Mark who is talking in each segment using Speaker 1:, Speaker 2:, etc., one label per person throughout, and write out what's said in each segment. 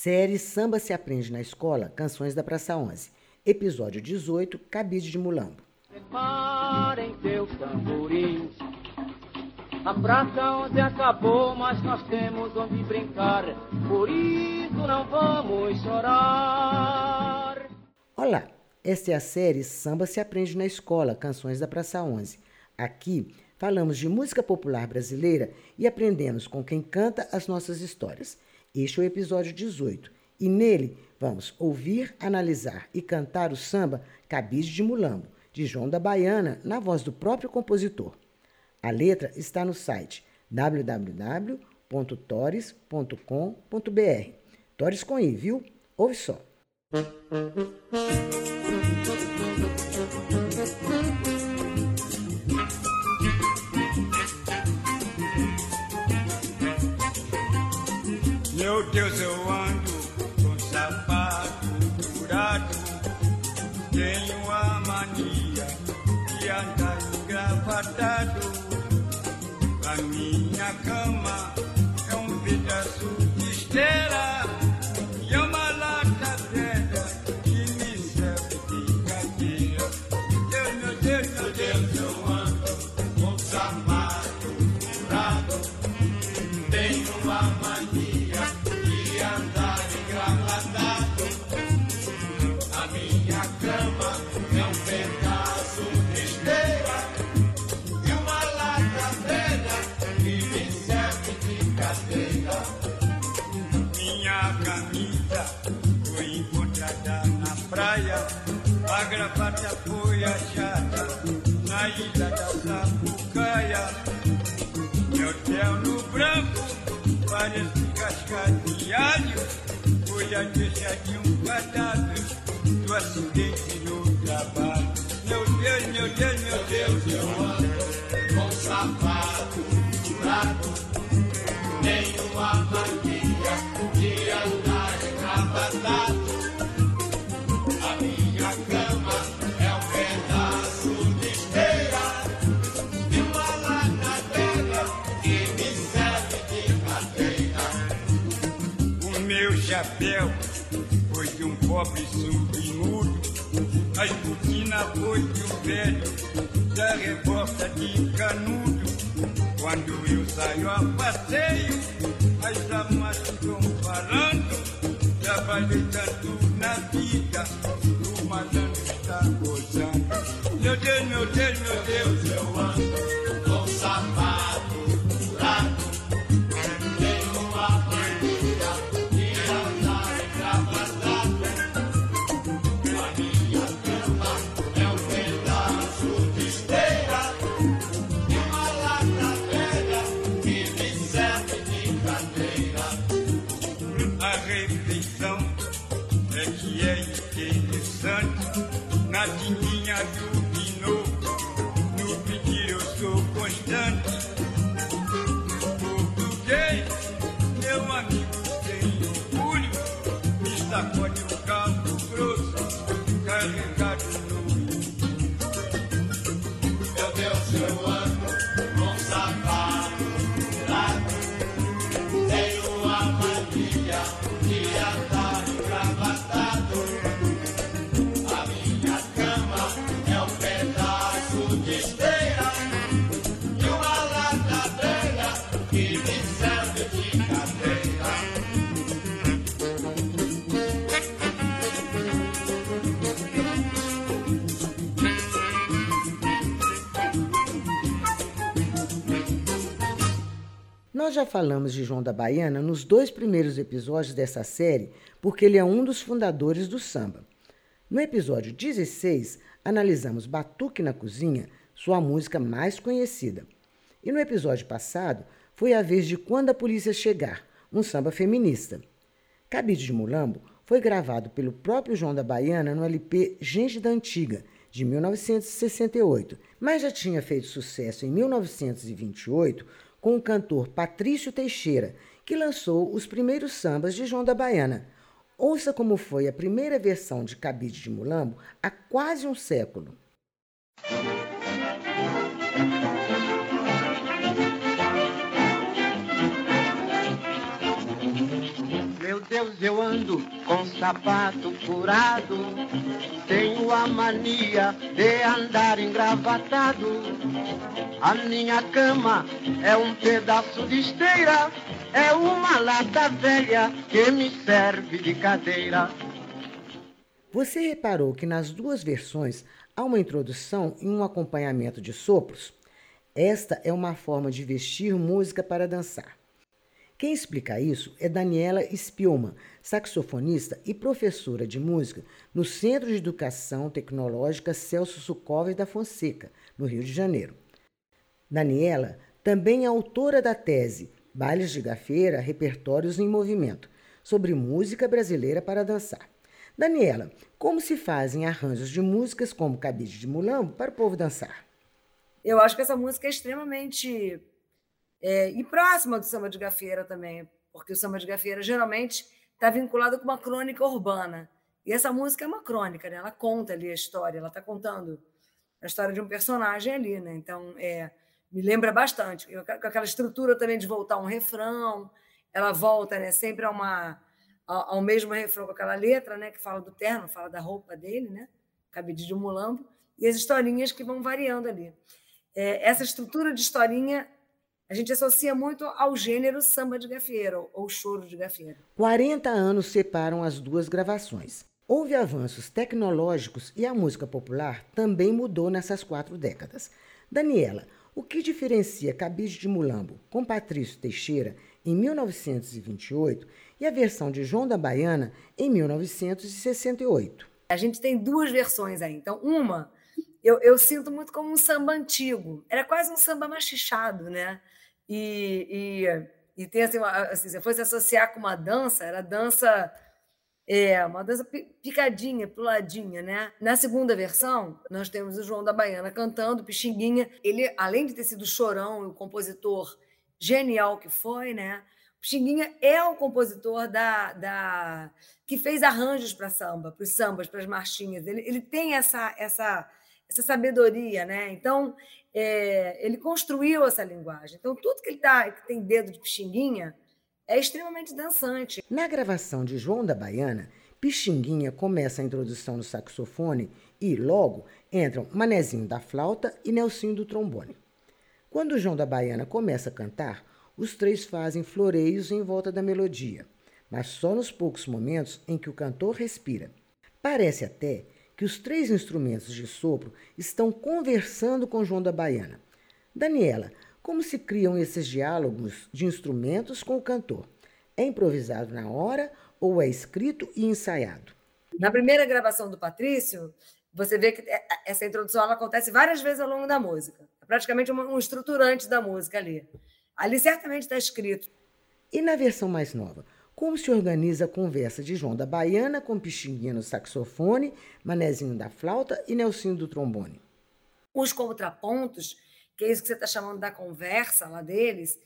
Speaker 1: Série Samba se aprende na escola, Canções da Praça 11. Episódio 18, Cabide de Mulambo.
Speaker 2: Preparem teus tamborins. A praça 11 acabou, mas nós temos onde brincar. Por isso não vamos chorar.
Speaker 1: Olá, esta é a série Samba se aprende na escola, Canções da Praça 11. Aqui falamos de música popular brasileira e aprendemos com quem canta as nossas histórias. Este é o episódio 18 e nele vamos ouvir, analisar e cantar o samba Cabide de Mulambo, de João da Baiana, na voz do próprio compositor. A letra está no site www.tores.com.br. Tores com I, viu? Ouve só.
Speaker 3: Casca de alho. Foi a de um cadáver do acidente chapéu foi de um pobre surdo e mudo. A esputina foi de um velho da revolta de canudo. Quando eu saio a passeio, as amas estão falando. Trabalhei tanto na vida, o malandro está gozando. Meu Deus, meu Deus, meu Deus, refeição é que é interessante na tindinha do Pinot. No pedir eu sou constante.
Speaker 1: Nós já falamos de João da Baiana nos dois primeiros episódios dessa série, porque ele é um dos fundadores do samba. No episódio 16, analisamos Batuque na Cozinha, sua música mais conhecida. E no episódio passado, foi a vez de Quando a Polícia Chegar, um samba feminista. Cabide de Mulambo foi gravado pelo próprio João da Baiana no LP Gente da Antiga, de 1968, mas já tinha feito sucesso em 1928 com o cantor Patrício Teixeira, que lançou os primeiros sambas de João da Baiana. Ouça como foi a primeira versão de Cabide de Mulambo há quase um século.
Speaker 4: Eu ando com sapato furado. Tenho a mania de andar engravatado. A minha cama é um pedaço de esteira. É uma lata velha que me serve de cadeira.
Speaker 1: Você reparou que nas duas versões há uma introdução e um acompanhamento de sopros? Esta é uma forma de vestir música para dançar. Quem explica isso é Daniela Spielman, saxofonista e professora de música no Centro de Educação Tecnológica Celso Sucóvis da Fonseca, no Rio de Janeiro. Daniela também é autora da tese Bailes de Gafeira, Repertórios em Movimento, sobre música brasileira para dançar. Daniela, como se fazem arranjos de músicas como Cabide de Mulambo para o povo dançar?
Speaker 5: Eu acho que essa música é extremamente é, e próxima do samba de gafieira também, porque o samba de gafieira geralmente está vinculado com uma crônica urbana. E essa música é uma crônica, né? ela conta ali a história, ela está contando a história de um personagem ali. Né? Então, é, me lembra bastante. Eu, com aquela estrutura também de voltar um refrão, ela volta né, sempre a uma, ao, ao mesmo refrão com aquela letra né, que fala do terno, fala da roupa dele, né? cabide de mulambo, e as historinhas que vão variando ali. É, essa estrutura de historinha a gente associa muito ao gênero samba de gafieira ou choro de gafieira.
Speaker 1: 40 anos separam as duas gravações. Houve avanços tecnológicos e a música popular também mudou nessas quatro décadas. Daniela, o que diferencia Cabide de Mulambo com Patrício Teixeira em 1928 e a versão de João da Baiana em 1968?
Speaker 5: A gente tem duas versões aí. Então, uma eu, eu sinto muito como um samba antigo. Era quase um samba machichado, né? E, e, e tem assim, uma, assim, se fosse associar com uma dança, era dança, é, uma dança picadinha, puladinha, né? Na segunda versão, nós temos o João da Baiana cantando Pixinguinha. Ele, além de ter sido chorão e o compositor genial que foi, né? Pixinguinha é o compositor da, da que fez arranjos para samba, para os sambas, para as marchinhas. Ele, ele tem essa, essa, essa sabedoria, né? Então, é, ele construiu essa linguagem. Então, tudo que ele tá, que tem dedo de pixinguinha é extremamente dançante.
Speaker 1: Na gravação de João da Baiana, Pixinguinha começa a introdução no saxofone e, logo, entram Manezinho da flauta e Nelsinho do trombone. Quando João da Baiana começa a cantar, os três fazem floreios em volta da melodia, mas só nos poucos momentos em que o cantor respira. Parece até que os três instrumentos de sopro estão conversando com João da Baiana. Daniela, como se criam esses diálogos de instrumentos com o cantor? É improvisado na hora ou é escrito e ensaiado?
Speaker 5: Na primeira gravação do Patrício, você vê que é, essa introdução ela acontece várias vezes ao longo da música. É praticamente um estruturante da música ali. Ali certamente está escrito.
Speaker 1: E na versão mais nova? Como se organiza a conversa de João da Baiana com Pixinguinha no saxofone, Manezinho da flauta e Nelsinho do trombone.
Speaker 5: Os contrapontos, que é isso que você está chamando da conversa lá deles,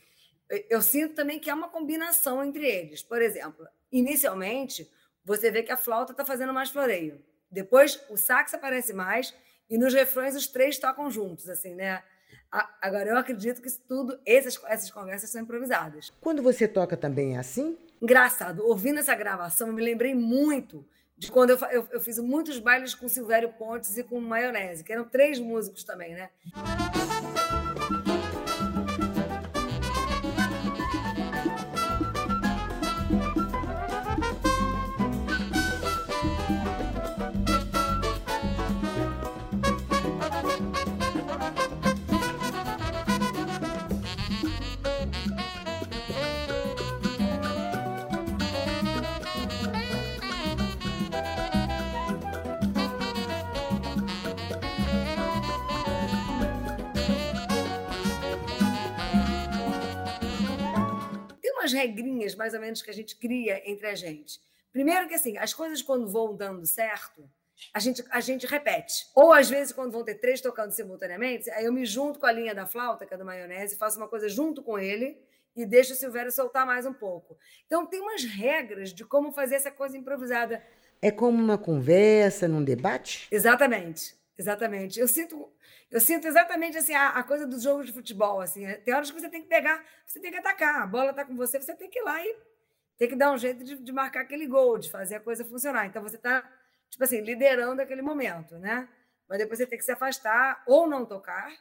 Speaker 5: eu sinto também que há uma combinação entre eles. Por exemplo, inicialmente, você vê que a flauta está fazendo mais floreio. Depois, o sax aparece mais e nos refrões os três tocam juntos, assim, né? Agora, eu acredito que tudo, essas, essas conversas são improvisadas.
Speaker 1: Quando você toca também é assim?
Speaker 5: Engraçado, ouvindo essa gravação, eu me lembrei muito de quando eu, eu, eu fiz muitos bailes com Silvério Pontes e com Maionese, que eram três músicos também, né? Umas regrinhas mais ou menos que a gente cria entre a gente. Primeiro que assim, as coisas quando vão dando certo, a gente, a gente repete. Ou às vezes, quando vão ter três tocando simultaneamente, aí eu me junto com a linha da flauta, que é do maionese, faço uma coisa junto com ele e deixo o Silvério soltar mais um pouco. Então, tem umas regras de como fazer essa coisa improvisada.
Speaker 1: É como uma conversa, num debate?
Speaker 5: Exatamente, exatamente. Eu sinto eu sinto exatamente assim a, a, coisa dos jogos de futebol. Assim, tem horas que você tem que pegar, você tem que atacar. A bola está com você, você tem que ir lá e tem que dar um jeito de, de marcar aquele gol, de fazer a coisa funcionar. Então você está, tipo assim, liderando aquele momento, né? Mas depois você tem que se afastar, ou não tocar,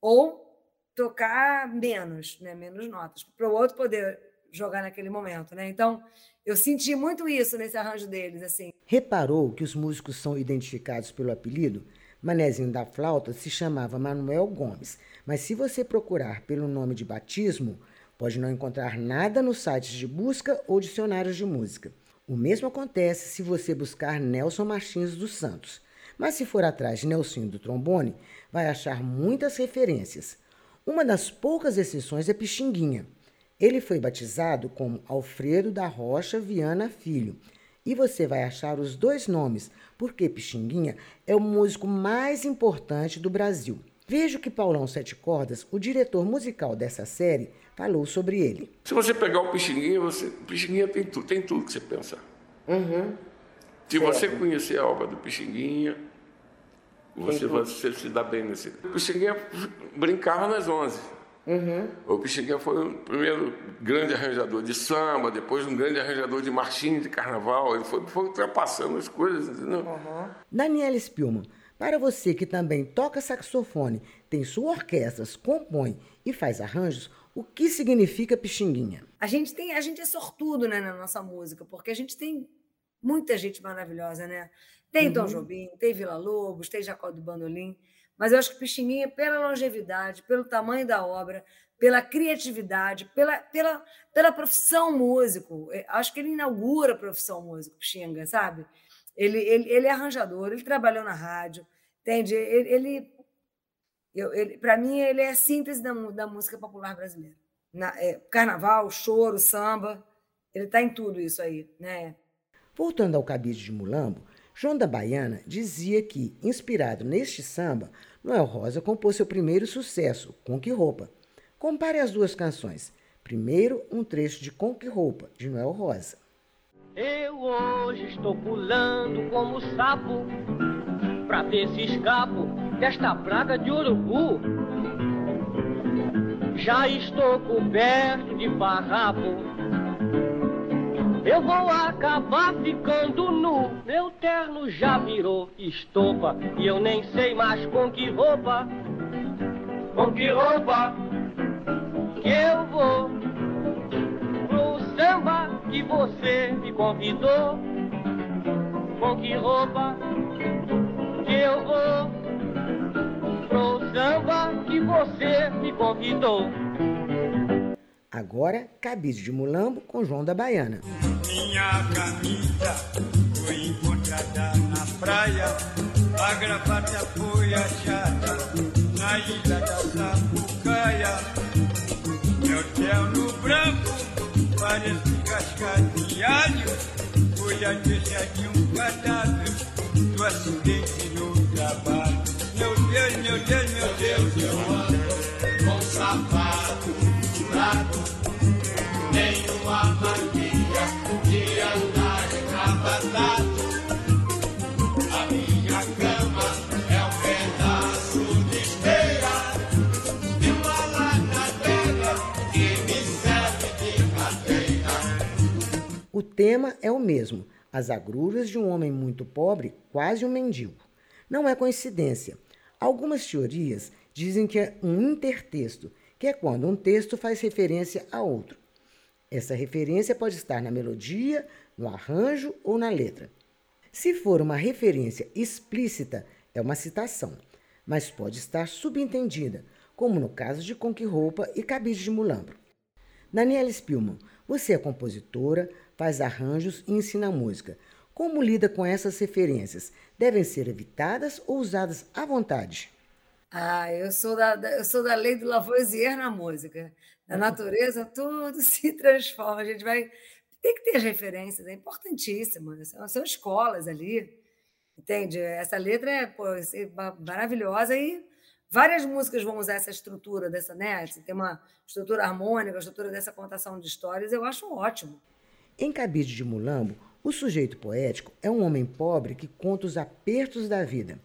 Speaker 5: ou tocar menos, né? menos notas, para o outro poder jogar naquele momento. Né? Então, eu senti muito isso nesse arranjo deles. assim.
Speaker 1: Reparou que os músicos são identificados pelo apelido? Manezinho da flauta se chamava Manuel Gomes, mas se você procurar pelo nome de batismo, pode não encontrar nada nos sites de busca ou dicionários de música. O mesmo acontece se você buscar Nelson Martins dos Santos. Mas se for atrás de Nelson do trombone, vai achar muitas referências. Uma das poucas exceções é Pixinguinha. Ele foi batizado como Alfredo da Rocha Viana Filho. E você vai achar os dois nomes, porque Pixinguinha é o músico mais importante do Brasil. Veja que Paulão Sete Cordas, o diretor musical dessa série, falou sobre ele.
Speaker 6: Se você pegar o Pixinguinha, você, o Pixinguinha tem tudo, tem tudo que você pensa.
Speaker 1: Uhum.
Speaker 6: Se certo. você conhecer a obra do Pixinguinha, você, você se dá bem nesse. O Pixinguinha brincava nas 11.
Speaker 1: Uhum.
Speaker 6: O Pixinguinha foi o primeiro grande arranjador de samba, depois um grande arranjador de marchinha de carnaval. Ele foi, foi ultrapassando as coisas, entendeu?
Speaker 1: Uhum. Daniela Spielman, para você que também toca saxofone, tem sua orquestra, compõe e faz arranjos, o que significa Pixinguinha?
Speaker 5: A gente tem, a gente é sortudo né, na nossa música, porque a gente tem muita gente maravilhosa, né? Tem uhum. Tom Jobim, tem Vila Lobos, tem Jacó do Bandolim, mas eu acho que Pixinguinha, pela longevidade, pelo tamanho da obra, pela criatividade, pela, pela, pela profissão músico, é, acho que ele inaugura a profissão músico, Pixinga, sabe? Ele, ele, ele é arranjador, ele trabalhou na rádio, entende? Ele, ele, ele para mim, ele é a síntese da, da música popular brasileira. Na, é, carnaval, choro, samba, ele está em tudo isso aí, né?
Speaker 1: Voltando ao cabide de Mulambo, João da Baiana dizia que, inspirado neste samba, Noel Rosa compôs seu primeiro sucesso, Com Que Roupa. Compare as duas canções. Primeiro, um trecho de Com Que Roupa, de Noel Rosa.
Speaker 2: Eu hoje estou pulando como sapo pra ver se escapo desta praga de urubu. Já estou coberto de farrapo eu vou acabar ficando nu. Meu terno já virou estopa e eu nem sei mais com que roupa. Com que roupa que eu vou pro samba que você me convidou. Com que roupa que eu vou pro samba que você me convidou.
Speaker 1: Agora, cabide de mulambo com João da Baiana.
Speaker 3: Minha camisa foi encontrada na praia, a gravata foi achada na ilha da Sapucaia. Meu terno branco parece casca de alho, foi a deixa de um cadáver do acidente no trabalho. Meu Deus, meu Deus, meu Deus, eu ando com sapato
Speaker 1: O tema é o mesmo, as agruras de um homem muito pobre, quase um mendigo. Não é coincidência. Algumas teorias dizem que é um intertexto, que é quando um texto faz referência a outro. Essa referência pode estar na melodia, no arranjo ou na letra. Se for uma referência explícita, é uma citação, mas pode estar subentendida, como no caso de Conque Roupa e Cabide de Mulambro. Daniela Spielman, você é compositora, faz arranjos e ensina música. Como lida com essas referências? Devem ser evitadas ou usadas à vontade?
Speaker 5: Ah, eu sou da, eu sou da lei do Lavoisier na música. Na natureza, tudo se transforma. A gente vai. Tem que ter as referências, é importantíssimo. São, são escolas ali, entende? Essa letra é pô, maravilhosa e várias músicas vão usar essa estrutura dessa, né? Tem uma estrutura harmônica, estrutura dessa contação de histórias, eu acho ótimo.
Speaker 1: Em Cabide de Mulambo, o sujeito poético é um homem pobre que conta os apertos da vida.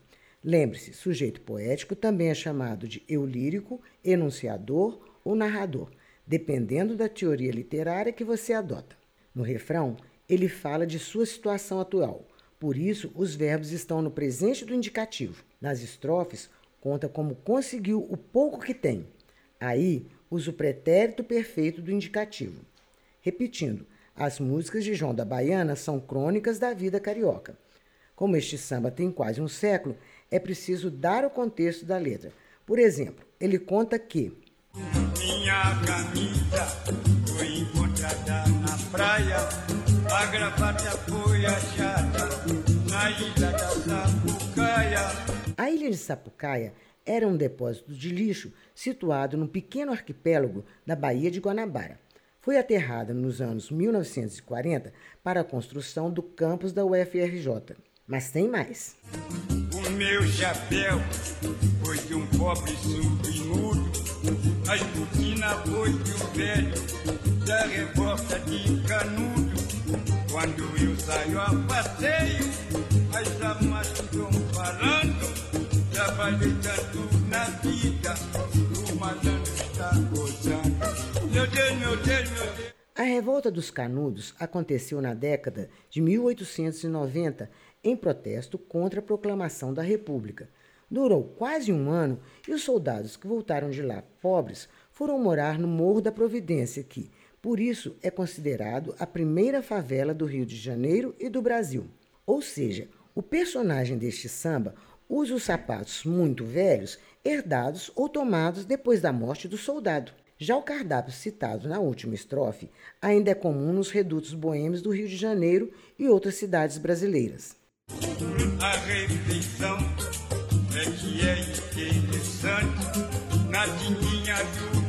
Speaker 1: Lembre-se, sujeito poético também é chamado de eu lírico, enunciador ou narrador, dependendo da teoria literária que você adota. No refrão, ele fala de sua situação atual. Por isso, os verbos estão no presente do indicativo. Nas estrofes, conta como conseguiu o pouco que tem. Aí, usa o pretérito perfeito do indicativo. Repetindo, as músicas de João da Baiana são crônicas da vida carioca. Como este samba tem quase um século, é preciso dar o contexto da letra. Por exemplo, ele conta que
Speaker 3: minha camisa foi encontrada na praia, a gravata foi achada na ilha da Sapucaia.
Speaker 1: A ilha de Sapucaia era um depósito de lixo situado num pequeno arquipélago da Baía de Guanabara. Foi aterrada nos anos 1940 para a construção do campus da UFRJ. Mas tem mais.
Speaker 3: O meu chapéu foi de um pobre surdo mudo, a esputina foi de um velho da revolta de canudo. Quando eu saio a passeio, as amas estão falando, trabalhei tanto na vida, o malandro está gozando. Meu Deus, meu Deus.
Speaker 1: A revolta dos canudos aconteceu na década de 1890 em protesto contra a proclamação da República. Durou quase um ano e os soldados que voltaram de lá pobres foram morar no Morro da Providência, que, por isso, é considerado a primeira favela do Rio de Janeiro e do Brasil. Ou seja, o personagem deste samba usa os sapatos muito velhos, herdados ou tomados depois da morte do soldado. Já o cardápio citado na última estrofe ainda é comum nos redutos boêmios do Rio de Janeiro e outras cidades brasileiras.
Speaker 3: A refeição é que é interessante na do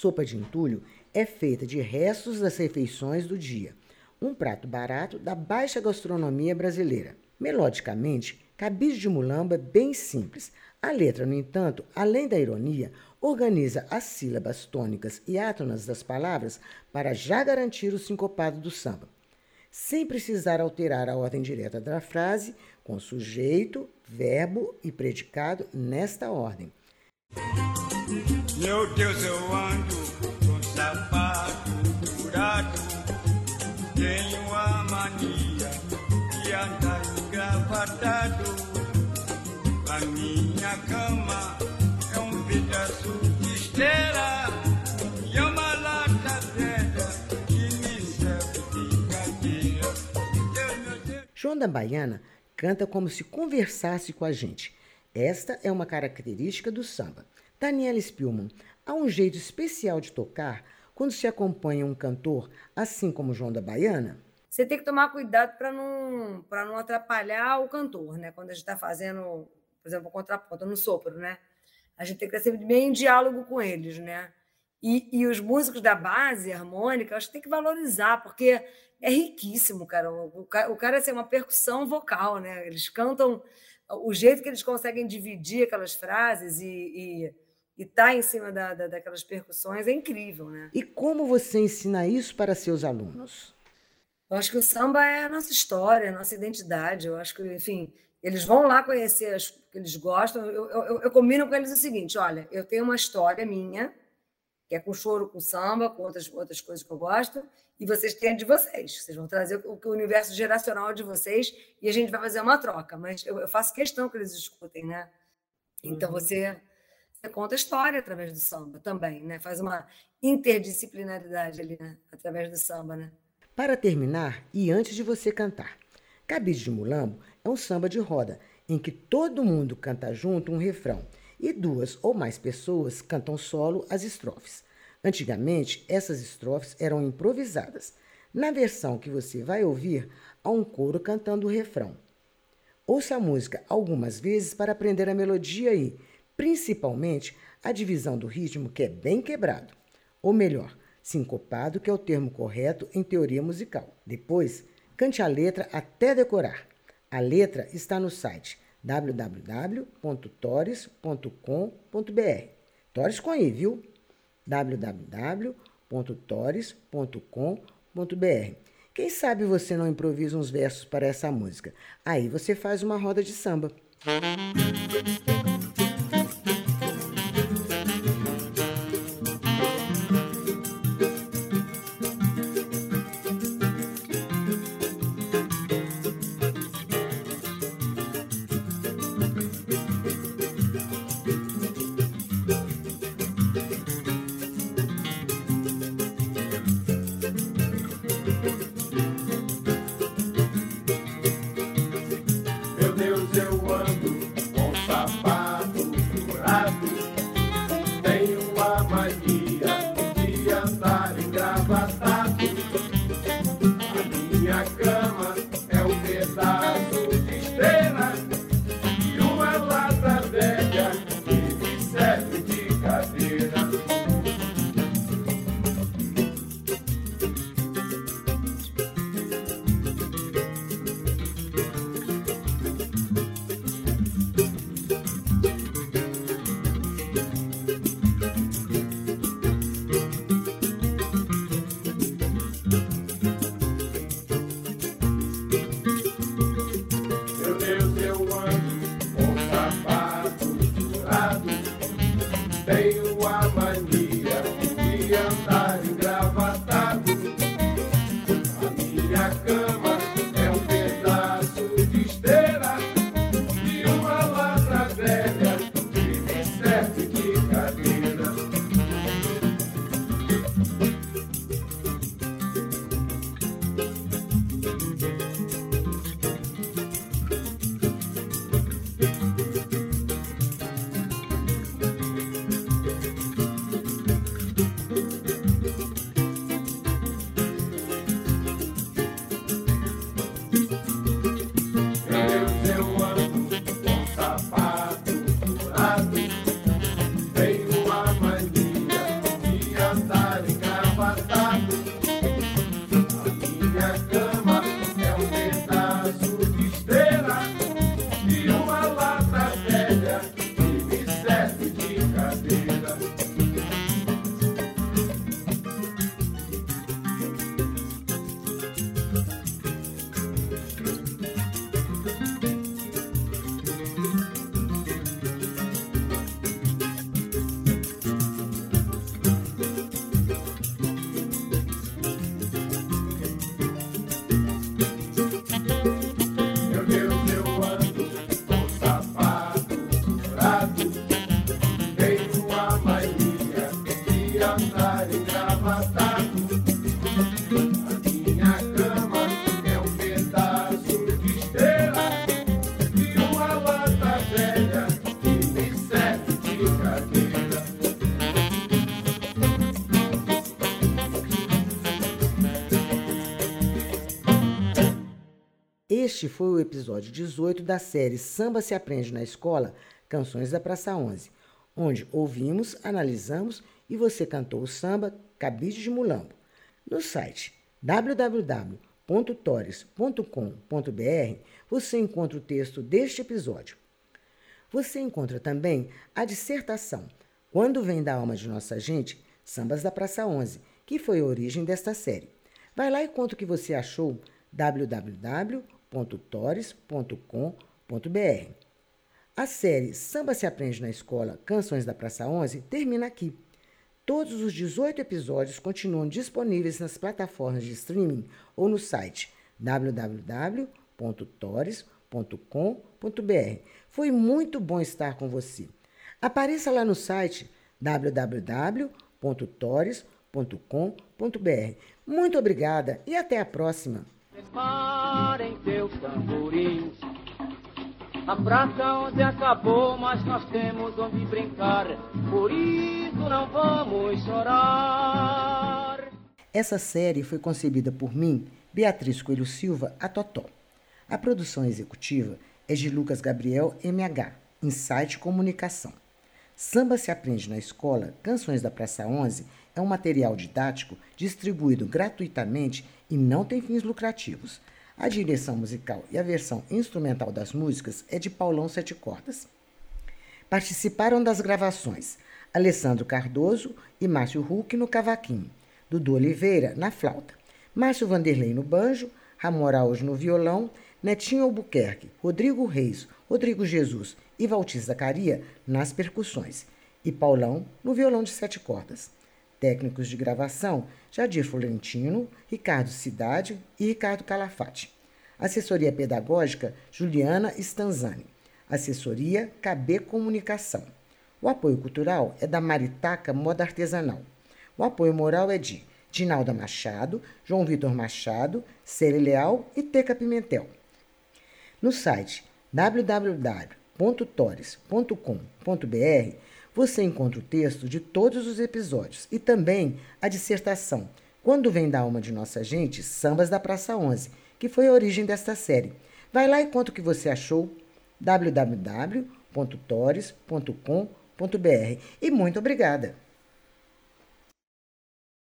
Speaker 1: Sopa de entulho é feita de restos das refeições do dia um prato barato da baixa gastronomia brasileira. Melodicamente, Cabide de Mulamba é bem simples. A letra, no entanto, além da ironia, organiza as sílabas tônicas e átonas das palavras para já garantir o sincopado do samba, sem precisar alterar a ordem direta da frase, com sujeito, verbo e predicado nesta ordem.
Speaker 3: Meu Deus, eu ando com sapato furado tenho a mania de andar engravatado. A minha cama é um pedaço de esteira e é uma lata que me serve de cadeira.
Speaker 1: João da Baiana canta como se conversasse com a gente. Esta é uma característica do samba. Daniela Spielmann, há um jeito especial de tocar quando se acompanha um cantor, assim como João da Baiana?
Speaker 5: Você tem que tomar cuidado para não, não atrapalhar o cantor, né? Quando a gente está fazendo, por exemplo, o contraponto no sopro, né? A gente tem que estar sempre bem em diálogo com eles, né? E, e os músicos da base harmônica, acho que tem que valorizar, porque é riquíssimo, cara. O, o cara é assim, uma percussão vocal, né? Eles cantam o jeito que eles conseguem dividir aquelas frases e, e e tá em cima da, da, daquelas percussões é incrível, né?
Speaker 1: E como você ensina isso para seus alunos?
Speaker 5: Eu acho que o samba é a nossa história, a nossa identidade. Eu acho que, enfim, eles vão lá conhecer as que eles gostam. Eu, eu, eu combino com eles o seguinte: olha, eu tenho uma história minha, que é com choro, com samba, com outras, outras coisas que eu gosto, e vocês têm a de vocês. Vocês vão trazer o, o universo geracional de vocês e a gente vai fazer uma troca. Mas eu, eu faço questão que eles escutem, né? Então uhum. você você conta história através do samba também, né? Faz uma interdisciplinaridade ali, né? Através do samba, né?
Speaker 1: Para terminar, e antes de você cantar, Cabide de Mulambo é um samba de roda, em que todo mundo canta junto um refrão e duas ou mais pessoas cantam solo as estrofes. Antigamente, essas estrofes eram improvisadas. Na versão que você vai ouvir, há um coro cantando o refrão. Ouça a música algumas vezes para aprender a melodia e, principalmente a divisão do ritmo, que é bem quebrado, ou melhor, sincopado, que é o termo correto em teoria musical. Depois, cante a letra até decorar. A letra está no site www.tores.com.br. Tores com I, viu? www.tores.com.br. Quem sabe você não improvisa uns versos para essa música? Aí você faz uma roda de samba. Este foi o episódio 18 da série Samba se aprende na escola, Canções da Praça 11, onde ouvimos, analisamos e você cantou o samba Cabide de Mulambo. No site www.tores.com.br você encontra o texto deste episódio. Você encontra também a dissertação Quando Vem da Alma de Nossa Gente, Sambas da Praça 11, que foi a origem desta série. Vai lá e conta o que você achou www www.tores.com.br. A série Samba se aprende na escola Canções da Praça 11 termina aqui. Todos os 18 episódios continuam disponíveis nas plataformas de streaming ou no site www.tores.com.br. Foi muito bom estar com você. Apareça lá no site www.tores.com.br. Muito obrigada e até a próxima!
Speaker 2: Tamborins. A onde acabou, mas nós temos onde brincar. Por isso não vamos chorar.
Speaker 1: Essa série foi concebida por mim, Beatriz Coelho Silva, a Totó. A produção executiva é de Lucas Gabriel MH, Insight Comunicação. Samba se aprende na escola, Canções da Praça 11 é um material didático distribuído gratuitamente e não tem fins lucrativos. A direção musical e a versão instrumental das músicas é de Paulão Sete Cordas. Participaram das gravações Alessandro Cardoso e Márcio Huck no cavaquinho, Dudu Oliveira na flauta, Márcio Vanderlei no banjo, Ramon Araújo no violão, Netinho Albuquerque, Rodrigo Reis, Rodrigo Jesus e Valtir Zacaria nas percussões e Paulão no violão de sete cordas. Técnicos de gravação: Jadir Florentino, Ricardo Cidade e Ricardo Calafate. Assessoria pedagógica: Juliana Stanzani. Assessoria KB Comunicação. O apoio cultural é da Maritaca Moda Artesanal. O apoio moral é de Dinalda Machado, João Vitor Machado, Cere Leal e Teca Pimentel. No site www.tores.com.br você encontra o texto de todos os episódios e também a dissertação Quando Vem da Alma de Nossa Gente, Sambas da Praça 11, que foi a origem desta série. Vai lá e conta o que você achou www.tores.com.br e muito obrigada!